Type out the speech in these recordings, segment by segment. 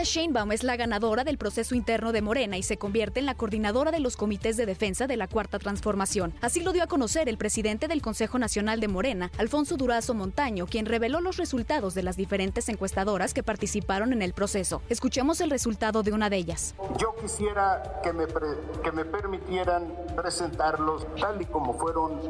Claudia Sheinbaum es la ganadora del proceso interno de Morena y se convierte en la coordinadora de los comités de defensa de la Cuarta Transformación. Así lo dio a conocer el presidente del Consejo Nacional de Morena, Alfonso Durazo Montaño, quien reveló los resultados de las diferentes encuestadoras que participaron en el proceso. Escuchemos el resultado de una de ellas. Yo quisiera que me, que me permitieran presentarlos tal y como fueron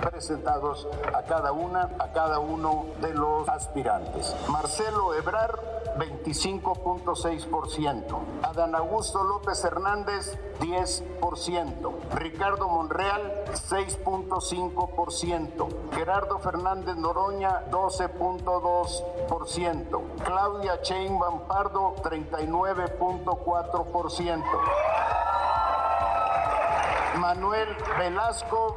presentados a cada una, a cada uno de los aspirantes. Marcelo Ebrar, 25 6%. Adán Augusto López Hernández, 10%. Ricardo Monreal, 6.5%. Gerardo Fernández Noroña, 12.2%. Claudia Sheinbaum Pardo, 39.4%. Manuel Velasco,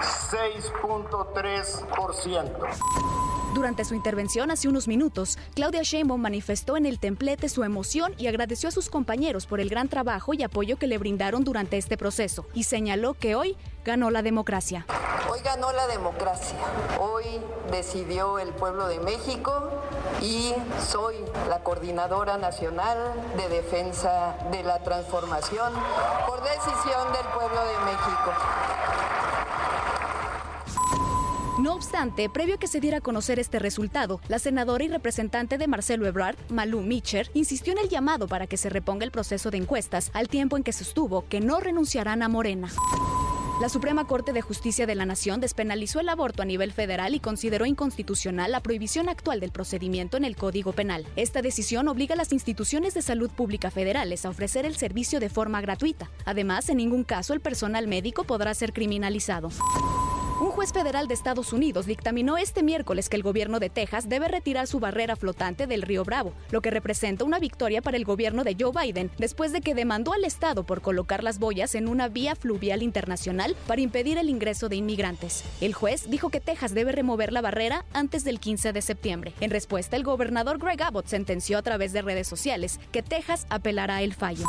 6.3%. Durante su intervención hace unos minutos, Claudia Sheinbaum manifestó en el templete su emoción y agradeció a sus compañeros por el gran trabajo y apoyo que le brindaron durante este proceso y señaló que hoy ganó la democracia. Hoy ganó la democracia. Hoy decidió el pueblo de México y soy la coordinadora nacional de defensa de la transformación por decisión del pueblo de México. No obstante, previo a que se diera a conocer este resultado, la senadora y representante de Marcelo Ebrard, Malú Mitcher, insistió en el llamado para que se reponga el proceso de encuestas, al tiempo en que sostuvo que no renunciarán a Morena. La Suprema Corte de Justicia de la Nación despenalizó el aborto a nivel federal y consideró inconstitucional la prohibición actual del procedimiento en el Código Penal. Esta decisión obliga a las instituciones de salud pública federales a ofrecer el servicio de forma gratuita. Además, en ningún caso el personal médico podrá ser criminalizado. Un juez federal de Estados Unidos dictaminó este miércoles que el gobierno de Texas debe retirar su barrera flotante del río Bravo, lo que representa una victoria para el gobierno de Joe Biden después de que demandó al Estado por colocar las boyas en una vía fluvial internacional para impedir el ingreso de inmigrantes. El juez dijo que Texas debe remover la barrera antes del 15 de septiembre. En respuesta, el gobernador Greg Abbott sentenció a través de redes sociales que Texas apelará el fallo.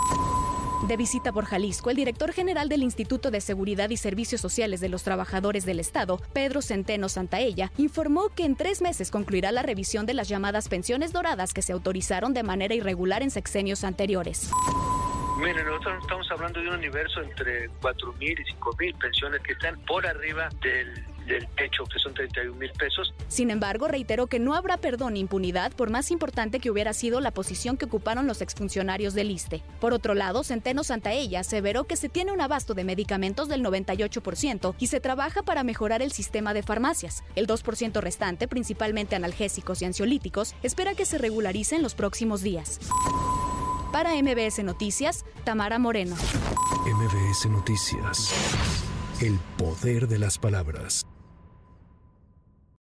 De visita por Jalisco, el director general del Instituto de Seguridad y Servicios Sociales de los Trabajadores del Estado, Pedro Centeno Santaella, informó que en tres meses concluirá la revisión de las llamadas pensiones doradas que se autorizaron de manera irregular en sexenios anteriores. Miren, nosotros estamos hablando de un universo entre 4.000 y 5.000 pensiones que están por arriba del del techo, que son 31 mil pesos. Sin embargo, reiteró que no habrá perdón ni impunidad por más importante que hubiera sido la posición que ocuparon los exfuncionarios del ISTE. Por otro lado, Centeno Santaella aseveró que se tiene un abasto de medicamentos del 98% y se trabaja para mejorar el sistema de farmacias. El 2% restante, principalmente analgésicos y ansiolíticos, espera que se regularice en los próximos días. Para MBS Noticias, Tamara Moreno. MBS Noticias. El poder de las palabras.